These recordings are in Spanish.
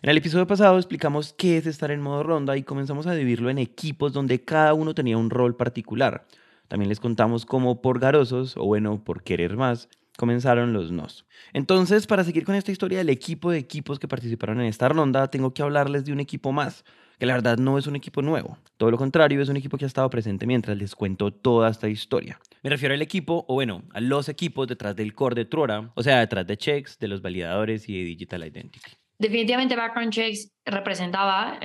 En el episodio pasado explicamos qué es estar en modo ronda y comenzamos a dividirlo en equipos donde cada uno tenía un rol particular. También les contamos cómo por garosos, o bueno, por querer más, comenzaron los nos. Entonces, para seguir con esta historia del equipo de equipos que participaron en esta ronda, tengo que hablarles de un equipo más, que la verdad no es un equipo nuevo. Todo lo contrario, es un equipo que ha estado presente mientras les cuento toda esta historia. Me refiero al equipo, o bueno, a los equipos detrás del core de Trora, o sea, detrás de checks, de los validadores y de Digital Identity. Definitivamente Background Checks representaba,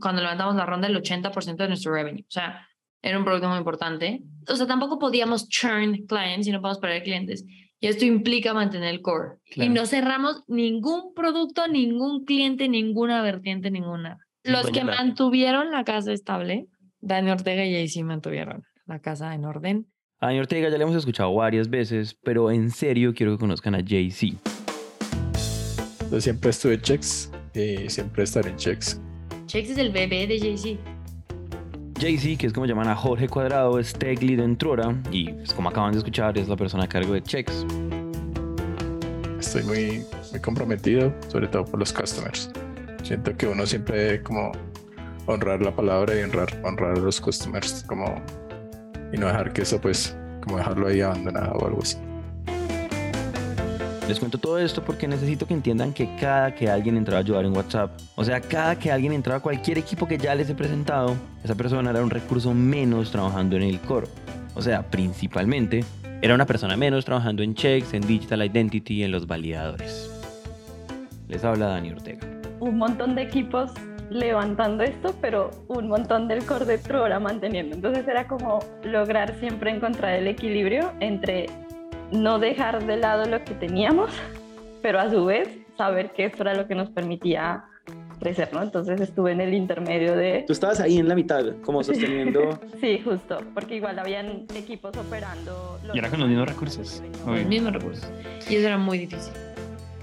cuando levantamos la ronda, el 80% de nuestro revenue. O sea, era un producto muy importante. O sea, tampoco podíamos churn clients y no podemos perder clientes. Y esto implica mantener el core. Y no cerramos ningún producto, ningún cliente, ninguna vertiente, ninguna. Los que mantuvieron la casa estable, Dani Ortega y JC mantuvieron la casa en orden. A Dani Ortega ya le hemos escuchado varias veces, pero en serio quiero que conozcan a JC. Yo siempre estuve en checks y siempre estaré en checks. Checks es el bebé de JC. JC, que es como llaman a Jorge Cuadrado, es tech lead en Trora y pues, como acaban de escuchar es la persona a cargo de checks. Estoy muy, muy comprometido, sobre todo por los customers. Siento que uno siempre debe como honrar la palabra y honrar, honrar a los customers como y no dejar que eso pues como dejarlo ahí abandonado o algo así. Les cuento todo esto porque necesito que entiendan que cada que alguien entraba a ayudar en WhatsApp, o sea, cada que alguien entraba a cualquier equipo que ya les he presentado, esa persona era un recurso menos trabajando en el core. O sea, principalmente, era una persona menos trabajando en checks, en digital identity, en los validadores. Les habla Dani Ortega. Un montón de equipos levantando esto, pero un montón del core de Trora manteniendo. Entonces era como lograr siempre encontrar el equilibrio entre no dejar de lado lo que teníamos, pero a su vez saber que esto era lo que nos permitía crecer, ¿no? Entonces estuve en el intermedio de... Tú estabas ahí en la mitad, como sosteniendo... sí, justo, porque igual habían equipos operando... y era con los mismos recursos. Los mismos recursos. Y eso era muy difícil.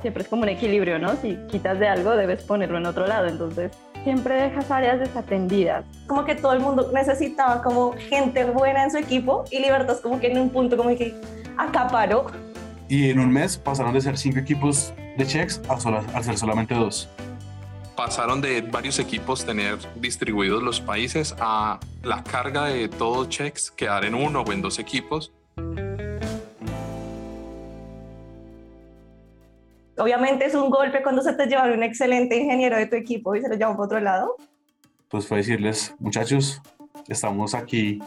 Siempre es como un equilibrio, ¿no? Si quitas de algo, debes ponerlo en otro lado, entonces siempre dejas áreas desatendidas. Como que todo el mundo necesitaba como gente buena en su equipo y Libertas como que en un punto como que acaparó. Y en un mes pasaron de ser cinco equipos de checks a, a ser solamente dos. Pasaron de varios equipos tener distribuidos los países a la carga de todos checks quedar en uno o en dos equipos. Obviamente es un golpe cuando se te lleva un excelente ingeniero de tu equipo y se lo lleva por otro lado. Pues fue decirles, muchachos, estamos aquí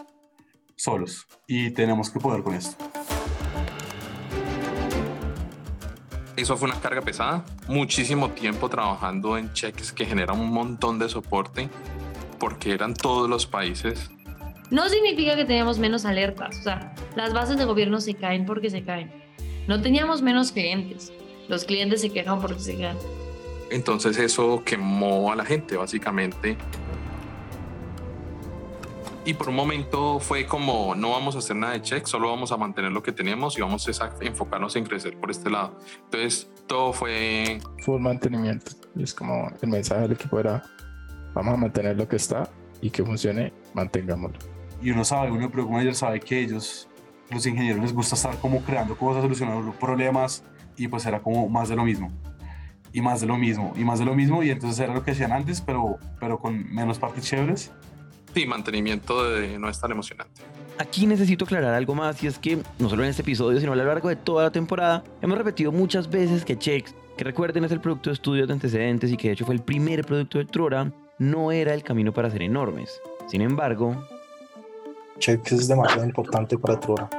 solos y tenemos que poder con esto. Eso fue una carga pesada, muchísimo tiempo trabajando en cheques que generan un montón de soporte porque eran todos los países. No significa que teníamos menos alertas, o sea, las bases de gobierno se caen porque se caen. No teníamos menos clientes, los clientes se quejan porque se quejan. Entonces eso quemó a la gente básicamente y por un momento fue como no vamos a hacer nada de check, solo vamos a mantener lo que teníamos y vamos a enfocarnos en crecer por este lado. Entonces todo fue... Full mantenimiento. Es como el mensaje del equipo era vamos a mantener lo que está y que funcione, mantengámoslo. Y uno sabe, uno pero como sabe que ellos, los ingenieros les gusta estar como creando cosas, solucionando problemas y pues era como más de lo mismo y más de lo mismo y más de lo mismo y entonces era lo que hacían antes pero, pero con menos partes chéveres Sí, mantenimiento de no es tan emocionante. Aquí necesito aclarar algo más y es que no solo en este episodio, sino a lo largo de toda la temporada, hemos repetido muchas veces que Checks, que recuerden es el producto de estudios de antecedentes y que de hecho fue el primer producto de Trora, no era el camino para ser enormes. Sin embargo, Checks es demasiado importante para Trora.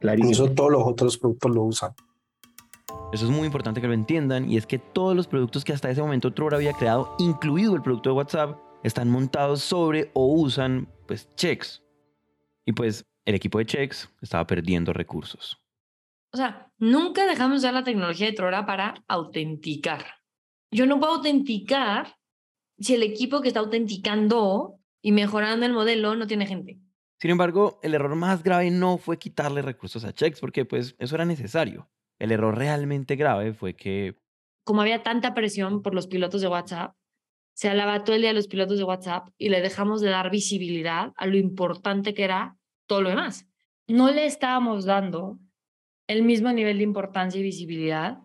Incluso todos los otros productos lo usan. Eso es muy importante que lo entiendan y es que todos los productos que hasta ese momento Trora había creado, incluido el producto de WhatsApp, están montados sobre o usan pues checks. Y pues el equipo de checks estaba perdiendo recursos. O sea, nunca dejamos usar la tecnología de Trora para autenticar. Yo no puedo autenticar si el equipo que está autenticando y mejorando el modelo no tiene gente. Sin embargo, el error más grave no fue quitarle recursos a checks porque pues eso era necesario. El error realmente grave fue que... Como había tanta presión por los pilotos de WhatsApp, se alaba todo el día a los pilotos de WhatsApp y le dejamos de dar visibilidad a lo importante que era todo lo demás. No le estábamos dando el mismo nivel de importancia y visibilidad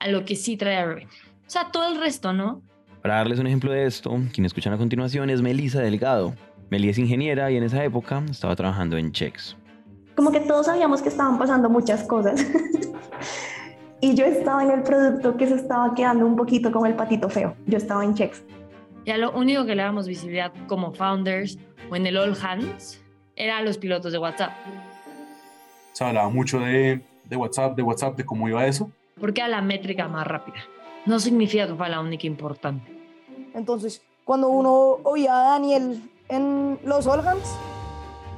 a lo que sí trae revenue. O sea, todo el resto, ¿no? Para darles un ejemplo de esto, quien escuchan a continuación es Melissa Delgado. Meli es ingeniera y en esa época estaba trabajando en Chex. Como que todos sabíamos que estaban pasando muchas cosas. y yo estaba en el producto que se estaba quedando un poquito como el patito feo. Yo estaba en Chex. Ya lo único que le damos visibilidad como founders o en el All Hands eran los pilotos de WhatsApp. Se hablaba mucho de, de WhatsApp, de WhatsApp, de cómo iba eso. Porque era la métrica más rápida. No significa que fue la única importante. Entonces, cuando uno oía a Daniel en los All Hands,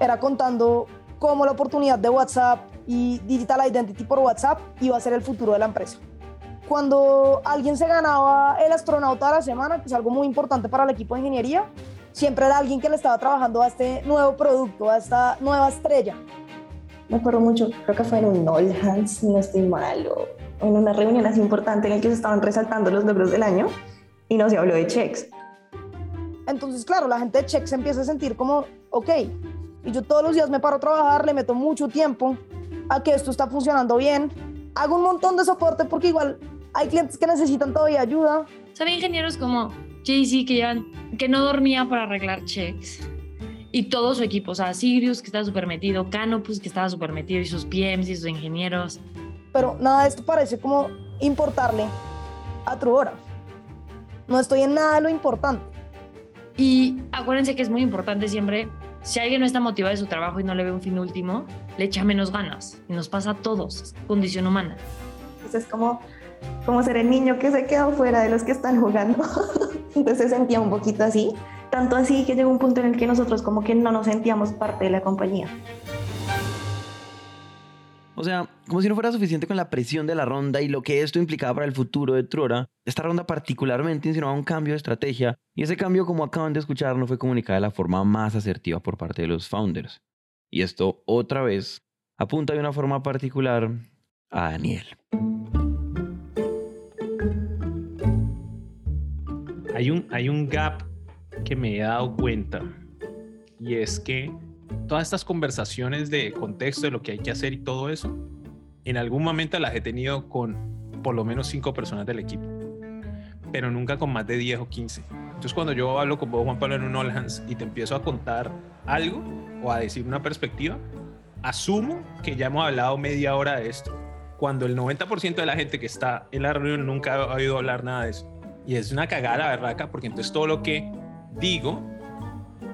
era contando cómo la oportunidad de WhatsApp y Digital Identity por WhatsApp iba a ser el futuro de la empresa. Cuando alguien se ganaba el astronauta de la semana, que es algo muy importante para el equipo de ingeniería, siempre era alguien que le estaba trabajando a este nuevo producto, a esta nueva estrella. Me acuerdo mucho, creo que fue en un All Hands, no estoy malo, en una reunión así importante en la que se estaban resaltando los logros del año y no se habló de checks. Entonces, claro, la gente de checks empieza a sentir como, ok, y yo todos los días me paro a trabajar, le meto mucho tiempo a que esto está funcionando bien, hago un montón de soporte porque igual hay clientes que necesitan todavía ayuda. Saben ingenieros como Jay-Z que, llevan, que no dormía para arreglar checks. Y todo su equipo, o sea, Sirius que estaba súper metido, Canopus que estaba súper metido, y sus PMs y sus ingenieros. Pero nada de esto parece como importarle a Truora. No estoy en nada de lo importante. Y acuérdense que es muy importante siempre, si alguien no está motivado de su trabajo y no le ve un fin último, le echa menos ganas. Y nos pasa a todos, es condición humana. Entonces es como, como ser el niño que se queda fuera de los que están jugando. Entonces se sentía un poquito así. Tanto así que llegó un punto en el que nosotros como que no nos sentíamos parte de la compañía. O sea, como si no fuera suficiente con la presión de la ronda y lo que esto implicaba para el futuro de Trora, esta ronda particularmente insinuaba un cambio de estrategia y ese cambio, como acaban de escuchar, no fue comunicado de la forma más asertiva por parte de los founders. Y esto, otra vez, apunta de una forma particular a Daniel. Hay un, hay un gap que me he dado cuenta y es que todas estas conversaciones de contexto, de lo que hay que hacer y todo eso, en algún momento las he tenido con por lo menos cinco personas del equipo, pero nunca con más de 10 o 15. Entonces cuando yo hablo con vos, Juan Pablo, en un All Hands y te empiezo a contar algo o a decir una perspectiva, asumo que ya hemos hablado media hora de esto, cuando el 90% de la gente que está en la reunión nunca ha oído hablar nada de eso. Y es una cagada la berraca, porque entonces todo lo que digo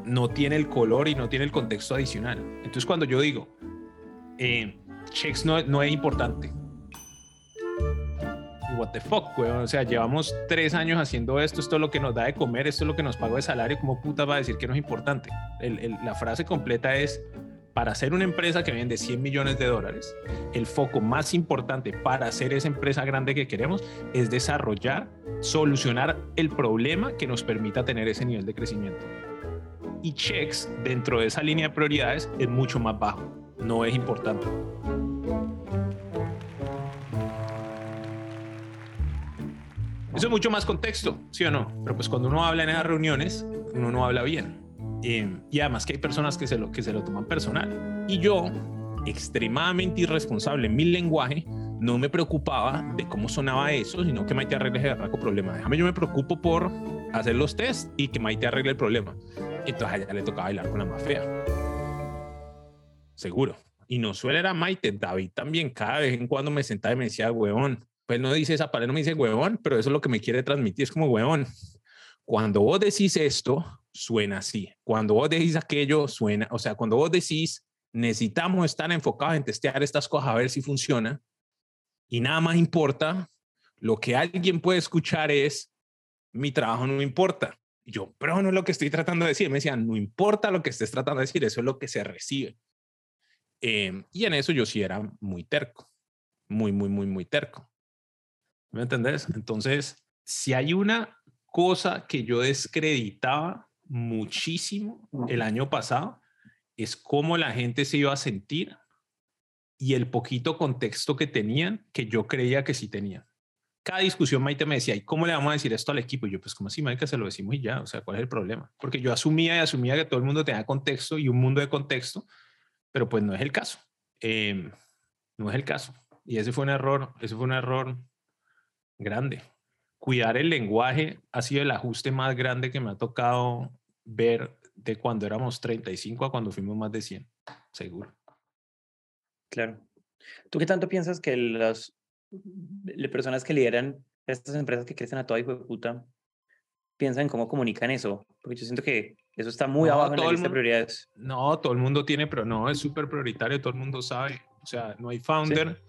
no tiene el color y no tiene el contexto adicional. Entonces cuando yo digo, eh, checks no, no es importante. What the fuck, weón. O sea, llevamos tres años haciendo esto, esto es lo que nos da de comer, esto es lo que nos paga de salario. ¿Cómo puta va a decir que no es importante? la frase completa es, para ser una empresa que vende 100 millones de dólares, el foco más importante para ser esa empresa grande que queremos es desarrollar, solucionar el problema que nos permita tener ese nivel de crecimiento y checks dentro de esa línea de prioridades es mucho más bajo, no es importante. Eso es mucho más contexto, ¿sí o no? Pero pues cuando uno habla en esas reuniones, uno no habla bien. Eh, y además que hay personas que se, lo, que se lo toman personal. Y yo, extremadamente irresponsable en mi lenguaje, no me preocupaba de cómo sonaba eso, sino que Maite arregle ese problema. Déjame, yo me preocupo por hacer los test y que Maite arregle el problema. Entonces a ella le tocaba bailar con la más fea. Seguro. Y no suele era Maite, David también cada vez en cuando me sentaba y me decía, huevón. Pues no dice esa palabra, no me dice huevón, pero eso es lo que me quiere transmitir, es como huevón. Cuando vos decís esto, suena así. Cuando vos decís aquello, suena, o sea, cuando vos decís, necesitamos estar enfocados en testear estas cosas a ver si funciona, y nada más importa, lo que alguien puede escuchar es, mi trabajo no me importa yo, pero no es lo que estoy tratando de decir. Me decían, no importa lo que estés tratando de decir, eso es lo que se recibe. Em, y en eso yo sí era muy terco, muy, muy, muy, muy terco. ¿Me entendés? Entonces, si hay una cosa que yo descreditaba muchísimo el año pasado, es cómo la gente se iba a sentir y el poquito contexto que tenían que yo creía que sí tenían cada discusión Maite me decía, ¿y cómo le vamos a decir esto al equipo? Y yo, pues, como así, Maite, se lo decimos y ya, o sea, ¿cuál es el problema? Porque yo asumía y asumía que todo el mundo tenía contexto y un mundo de contexto, pero pues no es el caso. Em, no es el caso. Y ese fue un error, ese fue un error grande. cuidar el lenguaje ha sido el ajuste más grande que me ha tocado ver de cuando éramos 35 a cuando fuimos más de 100, seguro. Claro. ¿Tú qué tanto piensas que las, personas que lideran estas empresas que crecen a toda hijo de puta piensan en cómo comunican eso? Porque yo siento que eso está muy abajo en la lista de prioridades. No, todo el mundo tiene, pero no, es súper prioritario, todo el mundo sabe. O sea, no hay founder,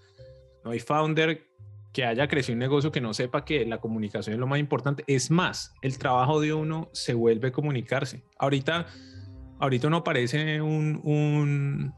no hay founder que haya crecido un negocio que no sepa que la comunicación es lo más importante. Es más, el trabajo de uno se vuelve comunicarse. Ahorita, ahorita uno parece un, un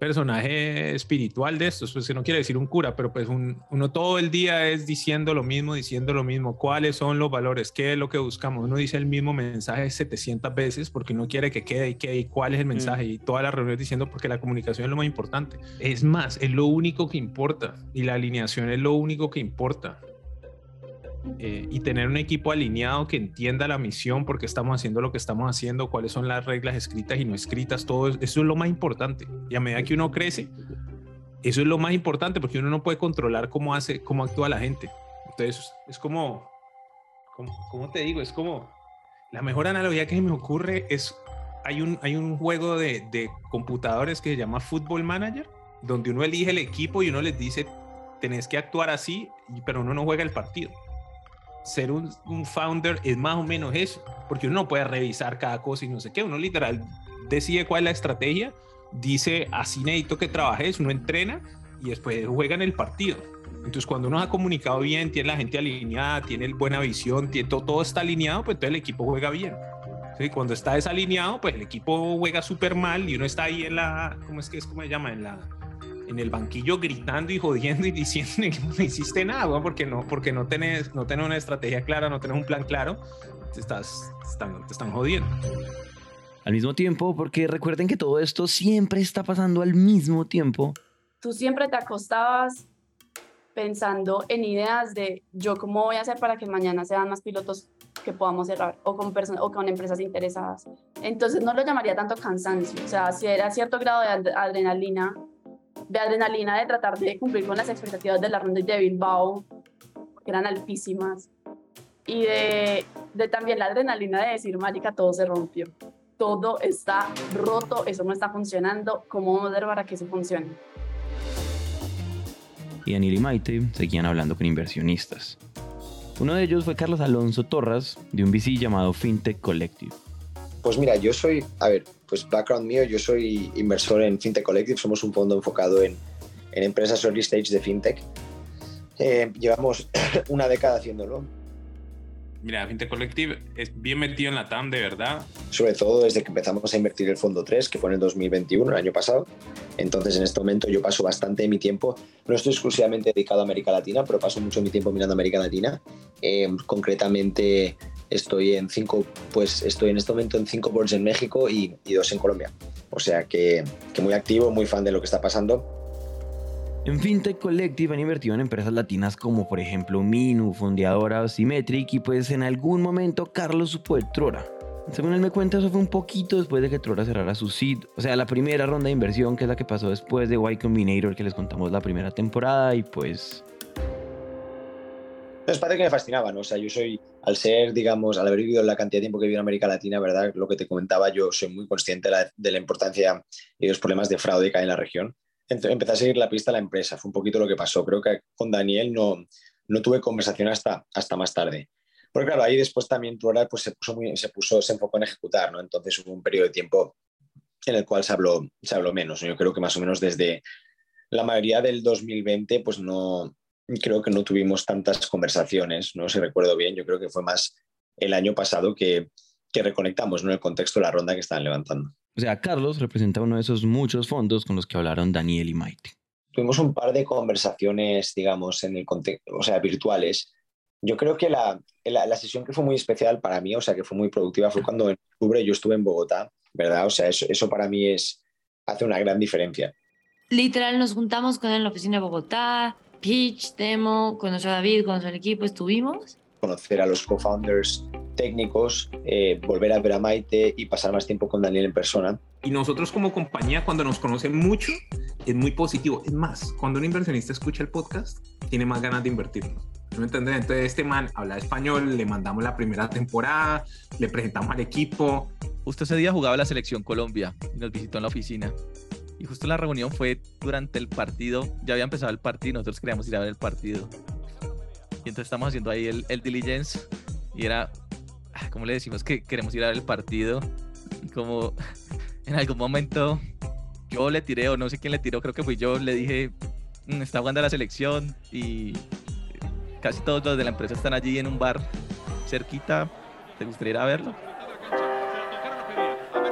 personaje espiritual de estos, pues que no quiere decir un cura, pero pues uno todo el día es diciendo lo mismo, diciendo lo mismo, cuáles son los valores, qué es lo que buscamos. Uno dice el mismo mensaje 700 veces porque uno quiere que quede y quede y cuál es el mensaje y toda la reunión diciendo porque la comunicación es lo más importante. Es más, es lo único que importa y la alineación es lo único que importa. Eh, y tener un equipo alineado que entienda la misión, porque estamos haciendo lo que estamos haciendo, cuáles son las reglas escritas y no escritas, todo eso, es lo más importante. Y a medida que uno crece, eso es lo más importante, porque uno no puede controlar cómo hace, cómo actúa la gente. Entonces, es como, como ¿cómo te digo? Es como, la mejor analogía que me ocurre es, hay un, hay un juego de, de computadores que se llama Football Manager, donde uno elige el equipo y uno les dice, tenés que actuar así, pero uno no juega el partido ser un, founder es más o menos eso, porque uno no puede revisar cada cosa y no sé qué, uno literal decide cuál es la estrategia, dice así necesito que trabajes, uno entrena y después juega en el partido. Entonces cuando uno ha comunicado bien, tiene la gente alineada, tiene buena visión, tiene, todo, todo está alineado, pues entonces el equipo juega bien. ¿Sí? Cuando está desalineado, pues el equipo juega súper mal y uno está ahí en la, ¿cómo es que es? ¿Cómo se llama? En la en el banquillo gritando y jodiendo y diciendo que no hiciste nada, porque no, porque no tenés, no tenés una estrategia clara, no tenés un plan claro, te, estás, están, te están jodiendo. Al mismo tiempo, porque recuerden que todo esto siempre está pasando al mismo tiempo. Tú siempre te acostabas pensando en ideas de yo cómo voy a hacer para que mañana sean más pilotos que podamos cerrar o con, o con empresas interesadas. Entonces no lo llamaría tanto cansancio, o sea, si era cierto grado de adrenalina de adrenalina de tratar de cumplir con las expectativas de la ronda de Bilbao, que eran altísimas, y de, de también la adrenalina de decir, marica, todo se rompió, todo está roto, eso no está funcionando, ¿cómo vamos a hacer para que eso funcione? Y Daniel y Maite seguían hablando con inversionistas. Uno de ellos fue Carlos Alonso Torras, de un VC llamado FinTech Collective. Pues mira, yo soy, a ver, pues background mío, yo soy inversor en FinTech Collective, somos un fondo enfocado en, en empresas early stage de FinTech. Eh, llevamos una década haciéndolo. Mira, FinTech Collective es bien metido en la TAM, de verdad. Sobre todo desde que empezamos a invertir el fondo 3, que fue en el 2021, el año pasado. Entonces, en este momento yo paso bastante de mi tiempo, no estoy exclusivamente dedicado a América Latina, pero paso mucho de mi tiempo mirando América Latina. Eh, concretamente, estoy en cinco, pues estoy en este momento en cinco boards en México y, dos en Colombia. O sea que, muy activo, muy fan de lo que está pasando. En FinTech Collective han invertido en empresas latinas como por ejemplo Minu, Fondeadora o Symmetric y pues en algún momento Carlos supo de Trora. Según él me cuenta, eso fue un poquito después de que Trora cerrara su seed. O sea, la primera ronda de inversión, que es la que pasó después de Y Combinator, que les contamos la primera temporada, y pues es parte que me fascinaba, ¿no? O sea, yo soy, al ser, digamos, al haber vivido la cantidad de tiempo que viví en América Latina, ¿verdad? Lo que te comentaba, yo soy muy consciente de la, importancia y de los problemas de fraude que hay en la región. Entonces, empecé a seguir la pista a la empresa, fue un poquito lo que pasó. Creo que con Daniel no, no tuve conversación hasta, hasta más tarde. Porque claro, ahí después también Plural pues, se, puso muy, se, puso, se enfocó en ejecutar, ¿no? Entonces hubo un periodo de tiempo en el cual se habló, se habló menos. Yo creo que más o menos desde la mayoría del 2020 pues no, creo que no tuvimos tantas conversaciones, ¿no? Si recuerdo bien, yo creo que fue más el año pasado que, que reconectamos, ¿no? En el contexto de la ronda que estaban levantando. O sea, Carlos representa uno de esos muchos fondos con los que hablaron Daniel y Maite. Tuvimos un par de conversaciones, digamos, en el contexto, o sea, virtuales. Yo creo que la, la, la, sesión que fue muy especial para mí, o sea, que fue muy productiva, fue cuando en octubre yo estuve en Bogotá, ¿verdad? O sea, eso, eso para mí es, hace una gran diferencia. Literal, nos juntamos con él en la oficina de Bogotá, pitch, demo, conocer a David, conocer al equipo, estuvimos. Conocer a los co-founders técnicos, eh, volver a ver a Maite y pasar más tiempo con Daniel en persona. Y nosotros como compañía, cuando nos conocen mucho, es muy positivo. Es más, cuando un inversionista escucha el podcast, tiene más ganas de invertir. ¿Me entiendes? Entonces este man habla español, le mandamos la primera temporada, le presentamos al equipo. Justo ese día jugaba la selección Colombia y nos visitó en la oficina. Y justo la reunión fue durante el partido, ya había empezado el partido, nosotros queríamos ir a ver el partido. Y entonces estamos haciendo ahí el, el diligence y era, ah, ¿cómo le decimos que queremos ir a ver el partido? Como en algún momento yo le tiré o no sé quién le tiró, creo que fui yo, le dije, "Mm, está jugando la selección y casi todos los de la empresa están allí en un bar cerquita, ¿te gustaría ir a verlo?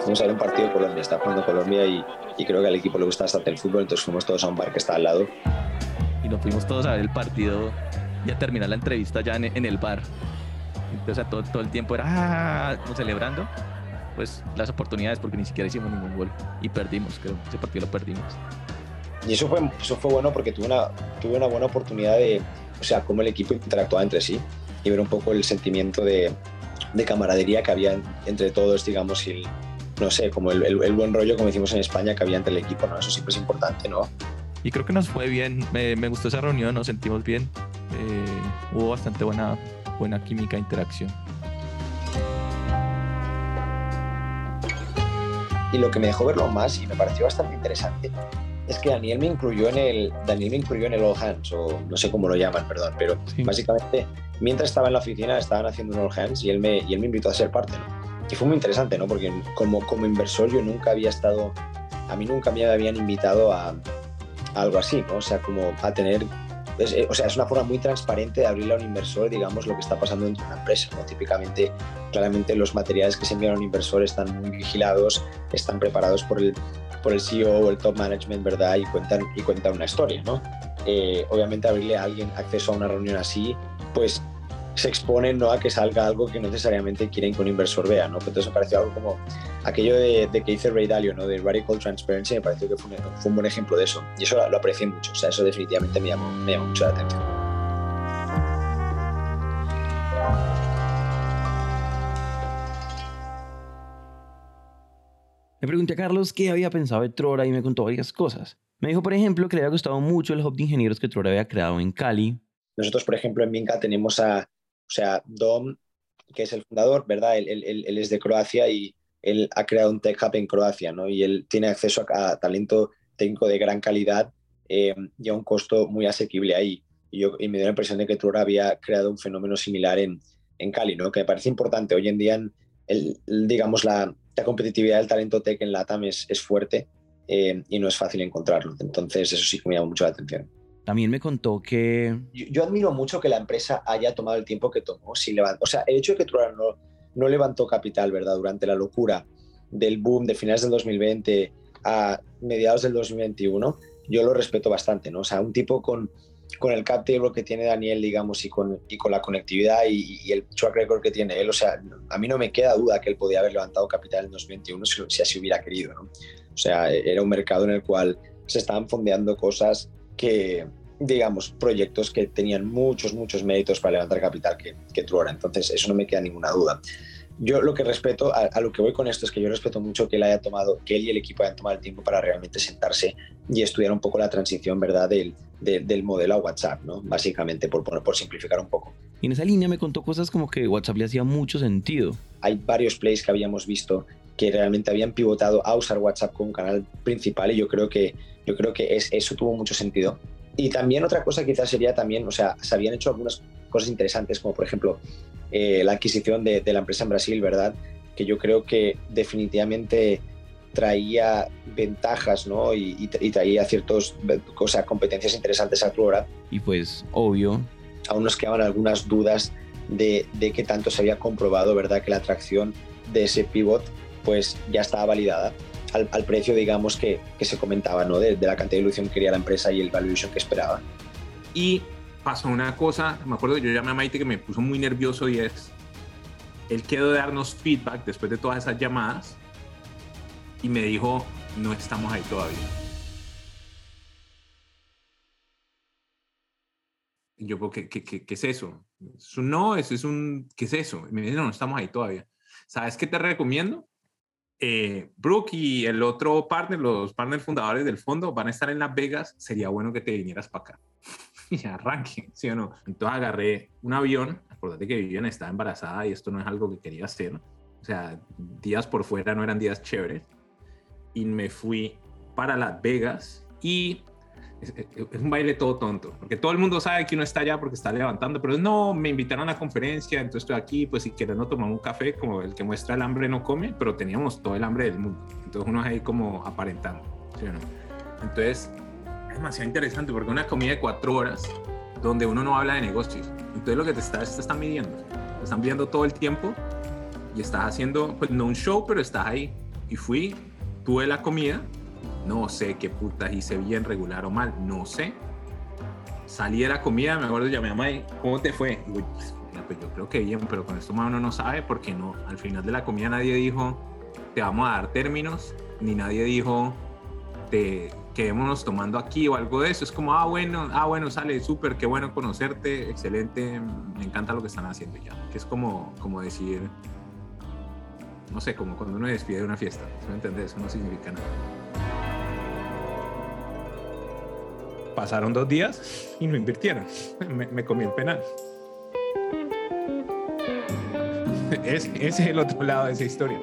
Fuimos a ver un partido de Colombia, está jugando Colombia y, y creo que al equipo le gusta bastante el fútbol, entonces fuimos todos a un bar que está al lado. Y nos fuimos todos a ver el partido y a terminar la entrevista ya en, en el bar. Entonces todo, todo el tiempo era ah, celebrando pues las oportunidades porque ni siquiera hicimos ningún gol y perdimos, creo, ese partido lo perdimos. Y eso fue, eso fue bueno porque tuve una, tuve una buena oportunidad de, o sea, cómo el equipo interactuaba entre sí y ver un poco el sentimiento de, de camaradería que había entre todos, digamos, y el, no sé, como el, el, el, buen rollo, como decimos en España, que había entre el equipo, ¿no? Eso siempre es importante, ¿no? Y creo que nos fue bien, me, me gustó esa reunión, nos sentimos bien, eh, hubo bastante buena, buena química, interacción. Y lo que me dejó verlo más y me pareció bastante interesante es que Daniel me incluyó en el Daniel me incluyó en el All Hands o no sé cómo lo llaman, perdón, pero sí. básicamente mientras estaba en la oficina estaban haciendo un All Hands y él me y él me invitó a ser parte, ¿no? Y fue muy interesante, ¿no? Porque como como inversor yo nunca había estado a mí nunca me habían invitado a, algo así, ¿no? O sea, como a tener es, o sea, es una forma muy transparente de abrirle a un inversor, digamos, lo que está pasando dentro de una empresa. ¿no? Típicamente, claramente los materiales que se envían a un inversor están muy vigilados, están preparados por el, por el CEO o el top management, ¿verdad? Y cuentan, y cuentan una historia, ¿no? Eh, obviamente abrirle a alguien acceso a una reunión así, pues se exponen ¿no? a que salga algo que no necesariamente quieren que un inversor vea. ¿no? Entonces me pareció algo como aquello de, de que dice Ray Dalio, ¿no? de Radical Transparency, me pareció que fue un, fue un buen ejemplo de eso. Y eso lo, lo, aprecié mucho. O sea, eso definitivamente me llamó, me llamó mucho la atención. Le pregunté a Carlos qué había pensado de Trora y me contó varias cosas. Me dijo, por ejemplo, que le había gustado mucho el hub de ingenieros que Trora había creado en Cali. Nosotros, por ejemplo, en Minca tenemos a, o sea, Dom, que es el fundador, ¿verdad? Él, es de Croacia y él ha creado un tech hub en Croacia, ¿no? Y él tiene acceso a, talento técnico de gran calidad eh, y a un costo muy asequible ahí. Y, me dio la impresión de que Trora había creado un fenómeno similar en, en Cali, ¿no? Que me parece importante. Hoy en día, digamos, la, la, competitividad del talento tech en LATAM es, es fuerte eh, y no es fácil encontrarlo. Entonces, eso sí que me llama mucho la atención. También me contó que... Yo, yo, admiro mucho que la empresa haya tomado el tiempo que tomó. Sin. O sea, el hecho de que Trora no, no levantó capital, ¿verdad? Durante la locura del boom de finales del 2020 a mediados del 2021, yo lo respeto bastante, ¿no? O sea, un tipo con, con el cap table que tiene Daniel, digamos, y con, y con la conectividad y, y, el track record que tiene él, o sea, a mí no me queda duda que él podía haber levantado capital en 2021 si, si así hubiera querido, ¿no? O sea, era un mercado en el cual se estaban fondeando cosas que, digamos, proyectos que tenían muchos, muchos méritos para levantar capital que, que Truora. Entonces, eso no me queda ninguna duda. Yo lo que respeto, a, a, lo que voy con esto es que yo respeto mucho que él haya tomado, que él y el equipo hayan tomado el tiempo para realmente sentarse y estudiar un poco la transición, ¿verdad?, del, de, del modelo a WhatsApp, ¿no? Básicamente, por, por, por simplificar un poco. Y en esa línea me contó cosas como que WhatsApp le hacía mucho sentido. Hay varios plays que habíamos visto que realmente habían pivotado a usar WhatsApp como canal principal y yo creo que, yo creo que es, eso tuvo mucho sentido y también otra cosa quizás sería también, o sea, se habían hecho algunas cosas interesantes, como por ejemplo eh, la adquisición de, de, la empresa en Brasil, ¿verdad? Que yo creo que definitivamente traía ventajas, ¿no? Y, traía ciertas cosas, competencias interesantes a Flora. Y pues, obvio. Aún nos quedaban algunas dudas de, de qué tanto se había comprobado, ¿verdad? Que la atracción de ese pivot pues ya estaba validada al, al, precio, digamos, que, que se comentaba, ¿no? De, de, la cantidad de ilusión que quería la empresa y el valuation que esperaba. Y pasó una cosa, me acuerdo, yo llamé a Maite que me puso muy nervioso y es, él quedó de darnos feedback después de todas esas llamadas y me dijo, no estamos ahí todavía. Y yo, ¿qué, qué, qué, qué es eso? ¿Es no? ¿Eso es un, ¿Qué es eso? Y me dice, no, no estamos ahí todavía. ¿Sabes qué te recomiendo? Eh, Brooke y el otro partner, los partners fundadores del fondo, van a estar en Las Vegas. Sería bueno que te vinieras para acá. y arranque, ¿sí o no? Entonces agarré un avión, acordate que Vivian estaba embarazada y esto no es algo que quería hacer, o sea, días por fuera no eran días chéveres, y me fui para Las Vegas y es, un baile todo tonto, porque todo el mundo sabe que uno está allá porque está levantando, pero no, me invitaron a la conferencia, entonces estoy aquí, pues si quieren no tomamos un café, como el que muestra el hambre no come, pero teníamos todo el hambre del mundo, entonces uno es ahí como aparentando, ¿sí o no? Entonces, es demasiado interesante porque una comida de cuatro horas donde uno no habla de negocios, entonces lo que te está, te están midiendo, te están viendo todo el tiempo y estás haciendo, pues no un show, pero estás ahí. Y fui, tuve la comida, no sé qué putas hice bien, regular o mal, no sé. Salí de la comida, me acuerdo, llamé a May, ¿cómo te fue? Y pues, pues, yo creo que bien, pero con esto más uno no sabe porque no, al final de la comida nadie dijo, te vamos a dar términos, ni nadie dijo, te quedémonos tomando aquí o algo de eso. Es como, ah, bueno, ah, bueno, sale súper, qué bueno conocerte, excelente, me encanta lo que están haciendo ya. Que es como, como decir, no sé, como cuando uno despide de una fiesta. ¿Me? Eso no significa nada. Pasaron dos días y no invirtieron. Me, comí el penal. Es, ese es el otro lado de esa historia.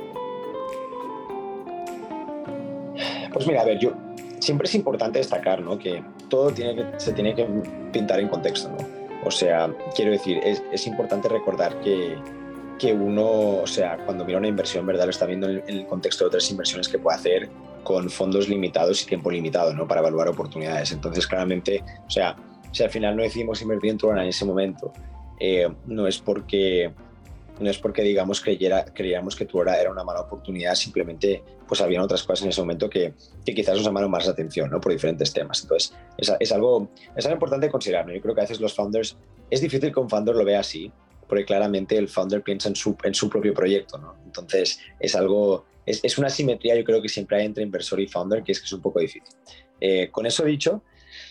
Pues mira, a ver, yo siempre es importante destacar ¿no? que todo se tiene que pintar en contexto. ¿no? O sea, quiero decir, es, es importante recordar que, que uno, o sea, cuando mira una inversión, ¿verdad? Lo está viendo en el contexto de otras inversiones que puede hacer con fondos limitados y tiempo limitado, ¿no? Para evaluar oportunidades. Entonces, claramente, o sea, si al final no decidimos invertir en Trona en ese momento, eh, no es porque no es porque digamos creyera, creíamos que Trona era una mala oportunidad, simplemente pues habían otras cosas en ese momento que, que quizás nos llamaron más la atención, ¿no? Por diferentes temas. Entonces, es, es, algo, es algo importante considerar, ¿no? Yo creo que a veces los founders, es difícil que un founder lo vea así, porque claramente el founder piensa en su, en su propio proyecto, ¿no? Entonces, es algo, es, es, una simetría yo creo que siempre hay entre inversor y founder, que es que es un poco difícil. Eh, con eso dicho,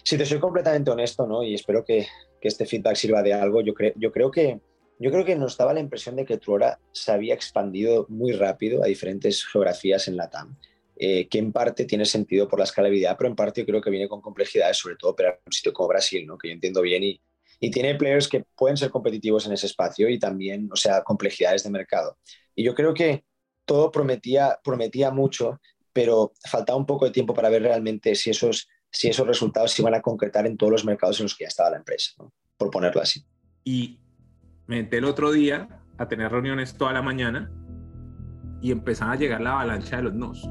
si te soy completamente honesto, ¿no? Y espero que, que este feedback sirva de algo, yo, creo yo creo que yo creo que nos daba la impresión de que Truora se había expandido muy rápido a diferentes geografías en la TAM, eh, que en parte tiene sentido por la escalabilidad, pero en parte yo creo que viene con complejidades, sobre todo operar un sitio como Brasil, ¿no? que yo entiendo bien y, y tiene players que pueden ser competitivos en ese espacio y también, o sea, complejidades de mercado. Y yo creo que todo prometía, prometía mucho, pero faltaba un poco de tiempo para ver realmente si esos, si esos resultados se iban a concretar en todos los mercados en los que ya estaba la empresa, por ponerlo así. Y me entré el otro día a tener reuniones toda la mañana y empezaba a llegar la avalancha de los nos.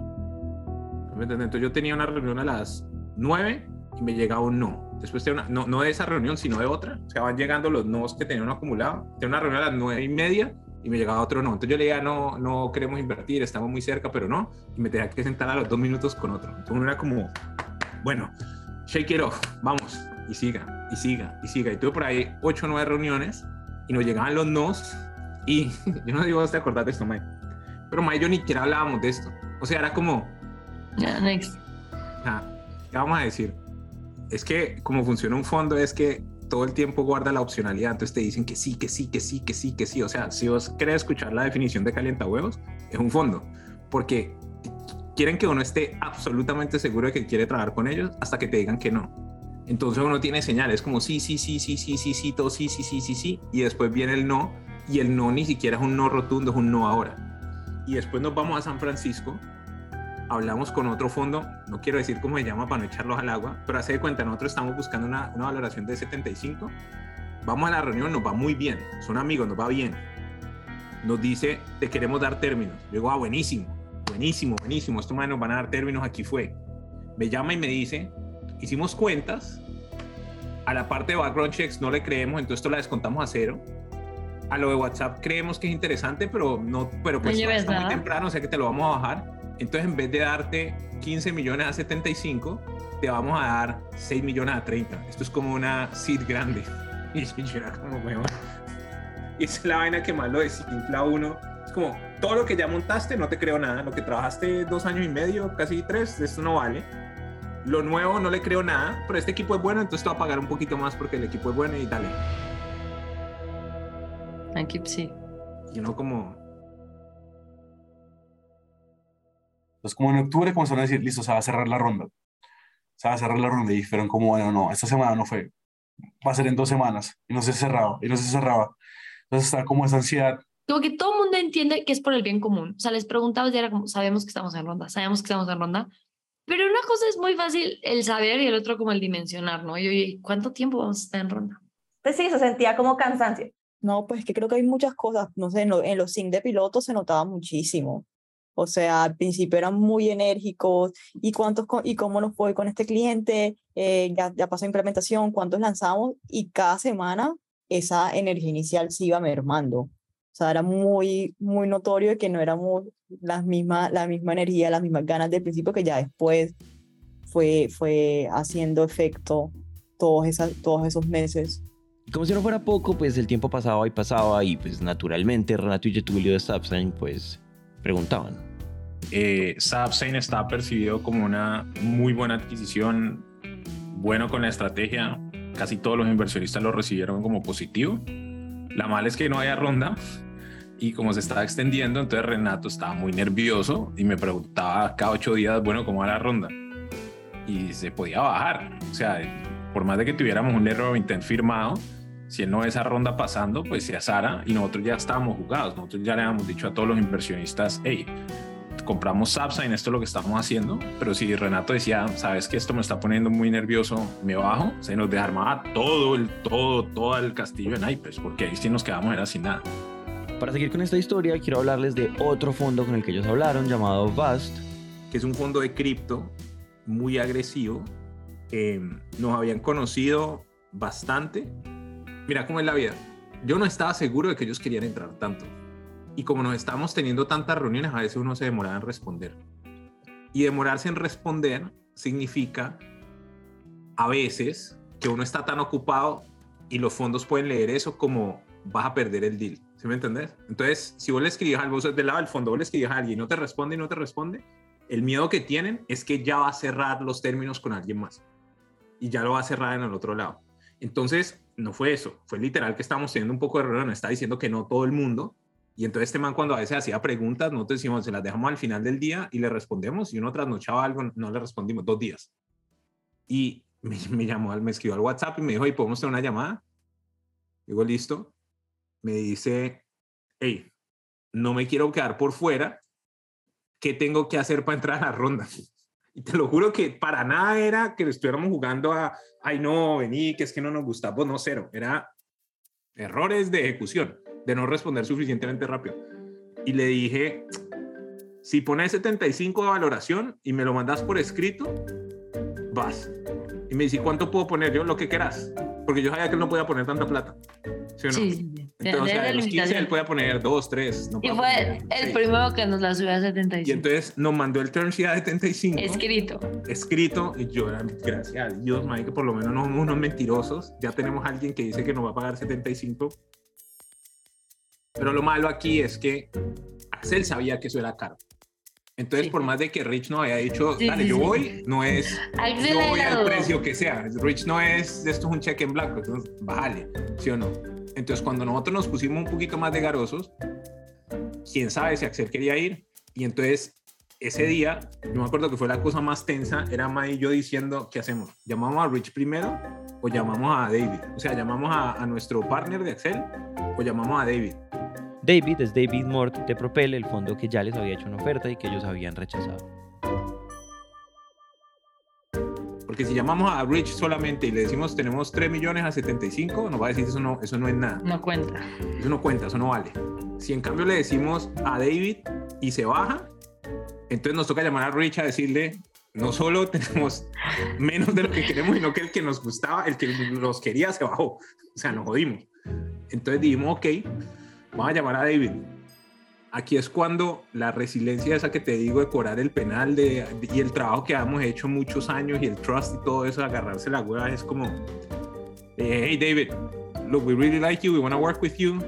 Entonces yo tenía una reunión a las 9 y me llegaba un no. Después de una, no, no de esa reunión, sino de otra. O sea, van llegando los nos que tenían acumulado. Tenía una reunión a las nueve y media y me llegaba otro no. Entonces yo le decía, no, no queremos invertir, estamos muy cerca, pero no. Y me tenía que sentar a los dos minutos con otro. Entonces uno era como, bueno, shake it off, vamos. Y siga, y siga, y siga. Y tuve por ahí ocho o nueve reuniones y nos llegaban los nos. Y yo no digo, ¿te acordás de esto, Mike? Pero Mike yo ni siquiera hablábamos de esto. O sea, era como... Ya, next. ¿Qué vamos a decir? es que como funciona un fondo es que todo el tiempo guarda la opcionalidad, entonces te dicen que sí, que sí, que sí, que sí, que sí. O sea, si vos querés escuchar la definición de calienta huevos, es un fondo, porque quieren que uno esté absolutamente seguro de que quiere trabajar con ellos hasta que te digan que no. Entonces uno tiene señales como sí, sí, sí, sí, sí, sí, sí, todo sí, sí, sí, sí, sí, y después viene el no, y el no ni siquiera es un no rotundo, es un no ahora. Y después nos vamos a San Francisco hablamos con otro fondo, no quiero decir cómo se llama para no echarlos al agua, pero hace de cuenta, nosotros estamos buscando una, una valoración de 75, vamos a la reunión, nos va muy bien, son amigos, nos va bien. Nos dice, te queremos dar términos. Yo digo, ah, buenísimo, buenísimo, buenísimo, estos manes nos van a dar términos, aquí fue. Me llama y me dice, hicimos cuentas, a la parte de background checks no le creemos, entonces esto la descontamos a cero. A lo de WhatsApp creemos que es interesante, pero no, pero pues está muy temprano, o sea que te lo vamos a bajar entonces, en vez de darte 15 millones a 75, te vamos a dar 6 millones a 30. Esto es como una seed grande. Y yo era como, bueno. Y es la vaina que más lo desinfla uno. Es como, todo lo que ya montaste, no te creo nada. Lo que trabajaste dos años y medio, casi tres, esto no vale. Lo nuevo no le creo nada, pero este equipo es bueno, entonces te va a pagar un poquito más porque el equipo es bueno y dale. Aquí sí. Y uno como, Entonces, como en octubre comenzaron a decir, listo, se va a cerrar la ronda. Se va a cerrar la ronda y fueron como, bueno, no, esta semana no fue. va a ser en dos semanas, y no se cerraba, y no se cerraba. Entonces está como esa ansiedad. Como que todo el mundo entiende que es por el bien común. O sea, les preguntaba y era como, sabemos que estamos en ronda, sabemos que estamos en ronda, pero una cosa es muy fácil el saber y el otro como el dimensionar, ¿no? Y oye, ¿cuánto tiempo vamos a estar en ronda? Pues sí, se sentía como cansancio. No, pues que creo que hay muchas cosas, no sé, en, en los sync de pilotos se notaba muchísimo. O sea, al principio eran muy enérgicos. ¿Y cuántos y cómo nos fue con este cliente? Eh, ya, ya pasó implementación, ¿cuántos lanzamos? Y cada semana esa energía inicial se iba mermando. O sea, era muy, muy notorio que no éramos las misma, la misma energía, las mismas ganas del principio que ya después fue, fue haciendo efecto todos, esas, todos esos meses. Como si no fuera poco, pues el tiempo pasaba y pasaba y pues naturalmente Renato y Getulio de Sapstein pues preguntaban. Eh, está percibido como una muy buena adquisición, bueno con la estrategia, casi todos los inversionistas lo recibieron como positivo. La mala es que no haya ronda y como se estaba extendiendo, entonces Renato estaba muy nervioso y me preguntaba cada ocho días, bueno, ¿cómo va la ronda? Y se podía bajar, o sea, por más de que tuviéramos un error intent firmado, si él no ve esa ronda pasando, pues se asara y nosotros ya estábamos jugados. Nosotros ya le habíamos dicho a todos los inversionistas, hey, compramos en esto es lo que estamos haciendo. Pero si Renato decía, sabes que esto me está poniendo muy nervioso, me bajo, se nos desarmaba todo el, todo, todo el castillo en naipes, porque ahí sí nos quedamos era sin nada. Para seguir con esta historia, quiero hablarles de otro fondo con el que ellos hablaron, llamado Vast. Que es un fondo de cripto muy agresivo. nos habían conocido bastante mira cómo es la vida. Yo no estaba seguro de que ellos querían entrar tanto. Y como nos estamos teniendo tantas reuniones, a veces uno se demoraba en responder. Y demorarse en responder significa a veces que uno está tan ocupado y los fondos pueden leer eso como vas a perder el deal. ¿Sí me entendés? Entonces, si vos le escribís algo del lado del fondo, vos le escribís a alguien y no te responde y no te responde, el miedo que tienen es que ya va a cerrar los términos con alguien más. Y ya lo va a cerrar en el otro lado. Entonces, no fue eso, fue literal que estábamos teniendo un poco de error, nos está diciendo que no todo el mundo. Y entonces este man cuando a veces hacía preguntas, nosotros decimos, se las dejamos al final del día y le respondemos. Y uno trasnochaba algo, no le respondimos dos días. Y me, me llamó, me escribió al WhatsApp y me dijo, ¿y podemos tener una llamada? Digo, listo. Me dice, hey, no me quiero quedar por fuera. ¿Qué tengo que hacer para entrar a la ronda? Y te lo juro que para nada era que estuviéramos jugando a, ay no, vení, que es que no nos gusta, pues no, cero. Era errores de ejecución, de no responder suficientemente rápido. Y le dije, si pones 75 de valoración y me lo mandas por escrito, vas. Y me dice, ¿cuánto puedo poner yo? Lo que quieras. Porque yo sabía que él no podía poner tanta plata. ¿Sí o no? Sí, entonces, a los 15 él puede poner 2, 3. No y fue el primero que nos la subió a 75. Y entonces nos mandó el term sheet a 75. Escrito. Escrito. Y yo, gracias a Dios, que por lo menos no somos unos mentirosos. Ya tenemos a alguien que dice que nos va a pagar 75. Pero lo malo aquí es que Axel sabía que eso era caro. Entonces, por más de que Rich no haya dicho, dale, yo voy, no es, yo voy al precio que sea. Rich no es, esto es un cheque en blanco, entonces, vale, ¿sí o no? Entonces, cuando nosotros nos pusimos un poquito más de garosos, quién sabe si Axel quería ir. Y entonces, ese día, yo me acuerdo que fue la cosa más tensa, era May y yo diciendo, ¿qué hacemos? ¿Llamamos a Rich primero o llamamos a David? O sea, ¿llamamos a, a nuestro partner de Axel o llamamos a David? David es David Mort de Propel, el fondo que ya les había hecho una oferta y que ellos habían rechazado. Porque si llamamos a Rich solamente y le decimos tenemos 3 millones a 75, nos va a decir eso no, eso no es nada. No cuenta. Eso no cuenta, eso no vale. Si en cambio le decimos a David y se baja, entonces nos toca llamar a Rich a decirle, no solo tenemos menos de lo que queremos, sino que el que nos gustaba, el que nos quería se bajó. O sea, nos jodimos. Entonces dijimos, ok, vamos a llamar a David aquí es cuando la resiliencia esa que te digo de cobrar el penal de, y el trabajo que hemos hecho muchos años y el trust y todo eso, agarrarse la hueva, es como, hey David, look, we really like you, we want to work with you,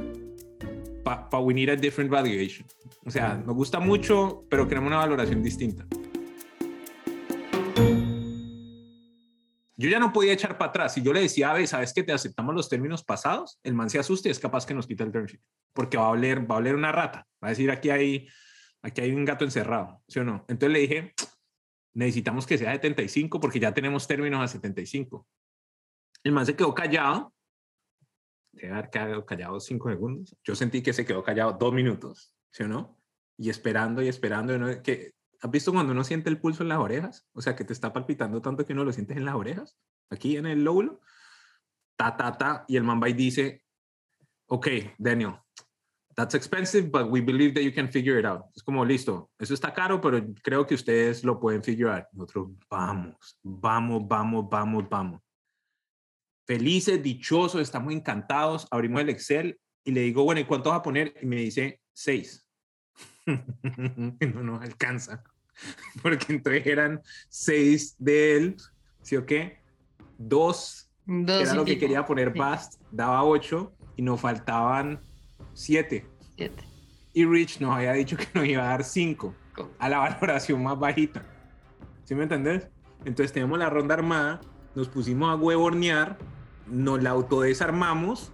but, we need a different valuation. O sea, nos gusta mucho, pero queremos una valoración distinta. Yo ya no podía echar para atrás. Si yo le decía, a ver, ¿sabes que te aceptamos los términos pasados? El man se asuste y es capaz que nos quita el term sheet. Porque va a oler, va a oler una rata. Va a decir, aquí hay, aquí hay un gato encerrado, ¿sí o no? Entonces le dije, necesitamos que sea 75 porque ya tenemos términos a 75. El man se quedó callado. Debe haber quedado callado cinco segundos. Yo sentí que se quedó callado dos minutos, ¿sí o no? Y esperando y esperando. que, ¿Has visto cuando uno siente el pulso en las orejas? O sea, que te está palpitando tanto que uno lo sientes en las orejas, aquí en el lóbulo. Ta, ta, ta. Y el man va y dice, ok, Daniel, that's expensive, but we believe that you can figure it out. Es como, listo, eso está caro, pero creo que ustedes lo pueden figure out. Nosotros, vamos, vamos, vamos, vamos, vamos. Felices, dichosos, estamos encantados. Abrimos el Excel y le digo, bueno, ¿y cuánto vas a poner? Y me dice, seis. no nos alcanza. Porque entonces eran seis de él, ¿sí o qué? Dos, Dos era lo que pico. quería poner. Bast, daba ocho y nos faltaban siete. Siete. Y Rich nos había dicho que nos iba a dar cinco a la valoración más bajita. ¿Sí me entendés? Entonces tenemos la ronda armada, nos pusimos a huevornear, nos la autodesarmamos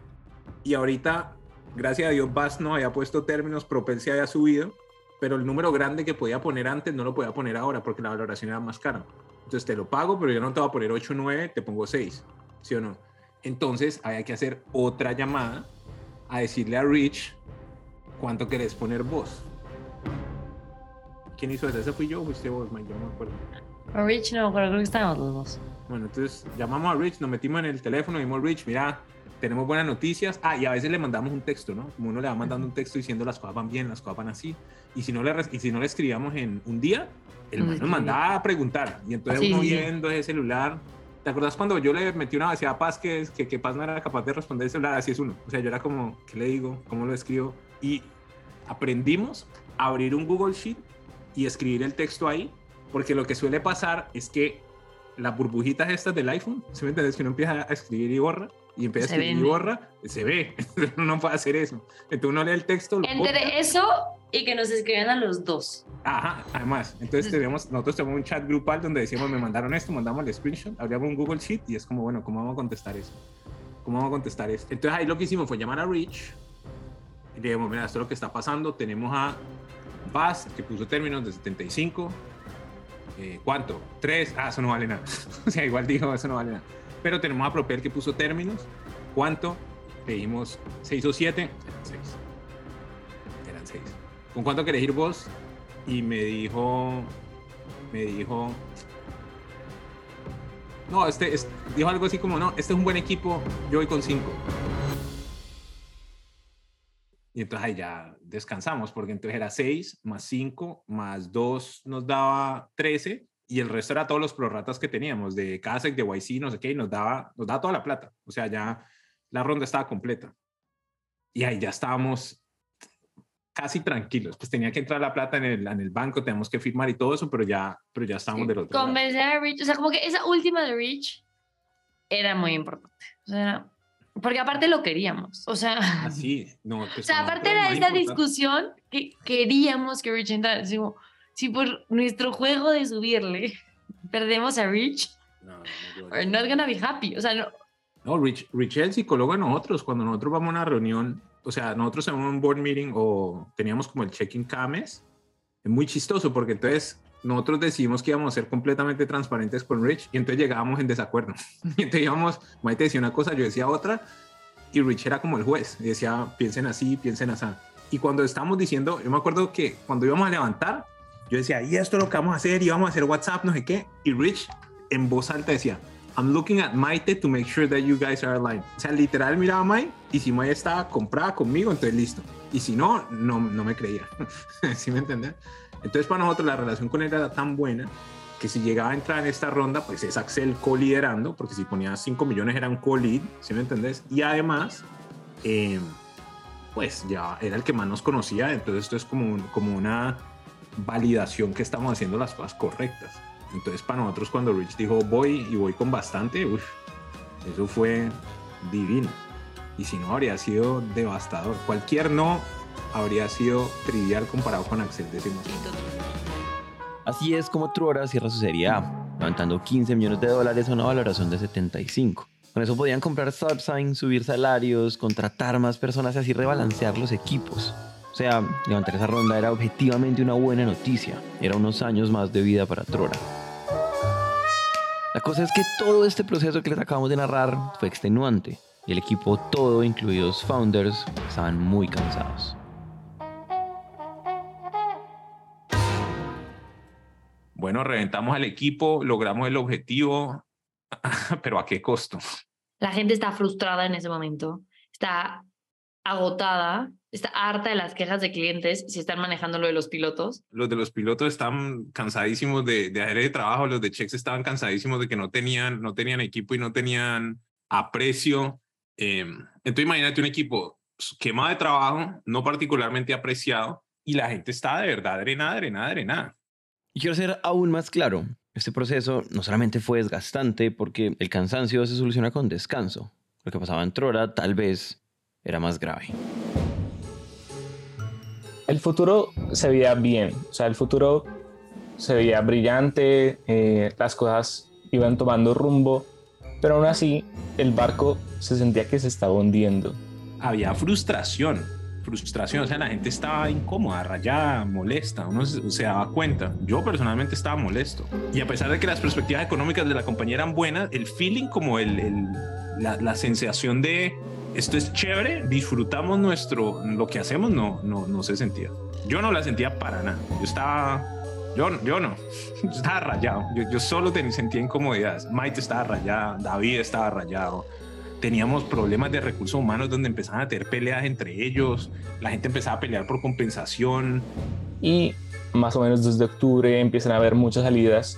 y ahorita, gracias a Dios, Bast nos había puesto términos, Propel había subido, pero el número grande que podía poner antes no lo podía poner ahora porque la valoración era más cara. Entonces te lo pago, pero yo no te voy a poner 8 o 9, te pongo 6, ¿sí o no? Entonces había que hacer otra llamada a decirle a Rich cuánto querés poner vos. ¿Quién hizo eso? ¿Ese fui yo o fuiste vos, Mike? Yo no me acuerdo. Rich no, pero creo que estábamos los dos. Bueno, entonces llamamos a Rich, nos metimos en el teléfono y dijimos, Rich, mira, tenemos buenas noticias. Ah, y a veces le mandamos un texto, ¿no? Como uno le va mandando un texto diciendo las cosas van bien, las cosas van así. Y si no le, y si no le escribíamos en un día, el man nos mandaba a preguntar. Y entonces Sí, uno sí. viendo ese celular. ¿Te acuerdas cuando yo le metí una vacía a Paz que, que, que Paz no era capaz de responder el celular? Así es uno. O sea, yo era como, ¿qué le digo? ¿Cómo lo escribo? Y aprendimos a abrir un Google Sheet y escribir el texto ahí, porque lo que suele pasar es que las burbujitas estas del iPhone, ¿sí me entiendes? Que uno empieza a escribir y borra, y empieza Se a escribir y borra, se ve, uno no puede hacer eso. Entonces uno lee el texto, lo borra. Entre eso y que nos escribían a los dos. Ajá, además, entonces tenemos, nosotros tenemos un chat grupal donde decimos, me mandaron esto, mandamos el screenshot, abríamos un Google Sheet y es como, bueno, ¿cómo vamos a contestar eso? ¿Cómo vamos a contestar eso? Entonces ahí lo que hicimos fue llamar a Rich y le dijimos, mira, esto es lo que está pasando, tenemos a Baz, que puso términos de 75, eh, ¿cuánto? ¿Tres? Ah, eso no vale nada. o sea, igual dijo, eso no vale nada. Pero tenemos a Propel que puso términos, ¿cuánto? Le dijimos 6 o 7, eran 6. Eran 6. ¿Con cuánto querés ir vos? Y me dijo, me dijo, no, este, es- dijo algo así como, no, este es un buen equipo, yo voy con 5. Y entonces ahí ya descansamos, porque entonces era 6 más 5 más 2 nos daba 13 y el resto era todos los prorratas que teníamos de Kasek, de YC, no sé qué, y nos daba, nos daba toda la plata. O sea, ya la ronda estaba completa. Y ahí ya estábamos casi tranquilos. Pues tenía que entrar la plata en el, en el banco, tenemos que firmar y todo eso, pero ya, pero ya estábamos del otro. Convencer a Rich, o sea, como que esa última de Rich era muy importante. O sea, era- porque aparte lo queríamos. O sea, Así, no, o sea no, aparte era importante. discusión que queríamos que Rich entrara. Como, si por nuestro juego de subirle perdemos a Rich, we're not gonna be happy. O sea, no, No, Rich, Rich es el psicólogo de nosotros. Cuando nosotros vamos a una reunión, o sea, nosotros en un board meeting o teníamos como el check-in cada mes, es muy chistoso porque entonces nosotros decidimos que íbamos a ser completamente transparentes con Rich y entonces llegábamos en desacuerdo. Y entonces íbamos, Maite decía una cosa, yo decía otra y Rich era como el juez y decía, piensen así, piensen así. Y cuando estábamos diciendo, yo me acuerdo que cuando íbamos a levantar, yo decía, y esto es lo que vamos a hacer, y vamos a hacer WhatsApp, no sé qué. Y Rich en voz alta decía, I'm looking at Maite to make sure that you guys are aligned. O sea, literal miraba a Maite y si Maite estaba comprada conmigo, entonces listo. Y si no, no, no me creía. ¿Sí me entiendes? Entonces para nosotros la relación con él era tan buena que si llegaba a entrar en esta ronda, pues es Axel co-liderando, porque si ponía 5 millones era un co-lead, ¿sí me entendés? Y además, eh, pues ya era el que más nos conocía, entonces esto es como, como una validación que estamos haciendo las cosas correctas. Entonces para nosotros cuando Rich dijo voy y voy con bastante, uf, eso fue divino. Y si no, habría sido devastador. Cualquier no habría sido trivial comparado con Axel, decimos. Así es como Truora cierra su serie A, levantando 15 millones de dólares a una valoración de 75. Con eso podían comprar Subsign, subir salarios, contratar más personas y así rebalancear los equipos. O sea, levantar esa ronda era objetivamente una buena noticia. Era unos años más de vida para Trora. La cosa es que todo este proceso que les acabamos de narrar fue extenuante y el equipo todo, incluidos founders, estaban muy cansados. Bueno, reventamos al equipo, logramos el objetivo, pero ¿a qué costo? La gente está frustrada en ese momento, está agotada, está harta de las quejas de clientes si están manejando lo de los pilotos. Los de los pilotos están cansadísimos de, de hacer el trabajo, los de checks estaban cansadísimos de que no tenían, no tenían equipo y no tenían aprecio. Eh, entonces imagínate un equipo quemado de trabajo, no particularmente apreciado, y la gente está de verdad drenada, drenada, drenada. Y quiero ser aún más claro, este proceso no solamente fue desgastante porque el cansancio se soluciona con descanso. Lo que pasaba en Trora tal vez era más grave. El futuro se veía bien, o sea, el futuro se veía brillante, eh, las cosas iban tomando rumbo, pero aún así el barco se sentía que se estaba hundiendo. Había frustración, frustración, o sea, la gente estaba incómoda, rayada, molesta, uno se, daba cuenta. Yo personalmente estaba molesto. Y a pesar de que las perspectivas económicas de la compañía eran buenas, el feeling, como el, la, la, sensación de esto es chévere, disfrutamos nuestro, lo que hacemos, no, no, no se sentía. Yo no la sentía para nada. Yo estaba, yo, yo no, yo estaba rayado. Yo, yo solo sentía incomodidades. Maite estaba rayada, David estaba rayado teníamos problemas de recursos humanos donde empezaban a tener peleas entre ellos, la gente empezaba a pelear por compensación. Y más o menos desde octubre empiezan a haber muchas salidas.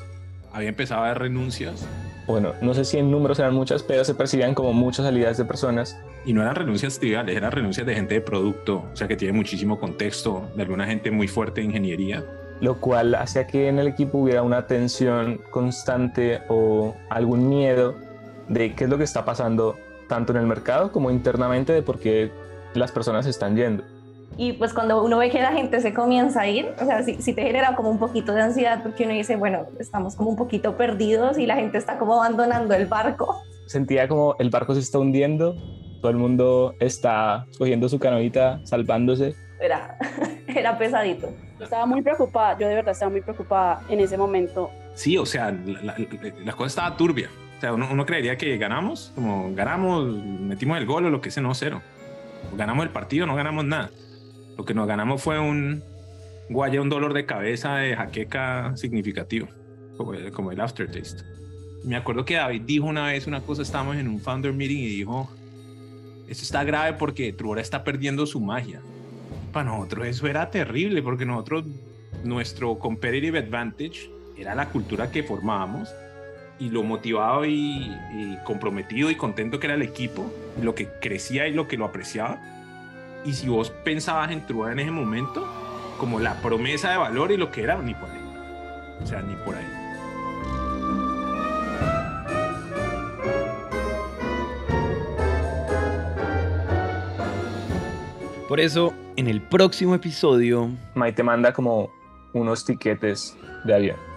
Había empezado a haber renuncias. Bueno, no sé si en números eran muchas, pero se percibían como muchas salidas de personas. Y no eran renuncias triviales, eran renuncias de gente de producto, o sea que tiene muchísimo contexto, de alguna gente muy fuerte de ingeniería. Lo cual hacía que en el equipo hubiera una tensión constante o algún miedo de qué es lo que está pasando tanto en el mercado como internamente de por qué las personas están yendo. Y pues cuando uno ve que la gente se comienza a ir, o sea, si te genera como un poquito de ansiedad porque uno dice, bueno, estamos como un poquito perdidos y la gente está como abandonando el barco. Sentía como el barco se está hundiendo, todo el mundo está cogiendo su canoita, salvándose. Era, era pesadito. Estaba muy preocupada, yo de verdad estaba muy preocupada en ese momento. Sí, o sea, la, la cosa estaba turbia sea, uno, creería que ganamos, como ganamos, metimos el gol o lo que sea, no, cero. ganamos el partido, no ganamos nada. Lo que nos ganamos fue un guaya, un dolor de cabeza de jaqueca significativo, como el, como el aftertaste. Me acuerdo que David dijo una vez una cosa, estábamos en un founder meeting y dijo, esto está grave porque Trubora está perdiendo su magia. Para nosotros eso era terrible porque nosotros, nuestro competitive advantage era la cultura que formábamos y lo motivado y, comprometido y contento que era el equipo, lo que crecía y lo que lo apreciaba. Y si vos pensabas en Trua en ese momento, como la promesa de valor y lo que era, ni por ahí. O sea, ni por ahí. Por eso, en el próximo episodio... Maite manda como unos tiquetes de avión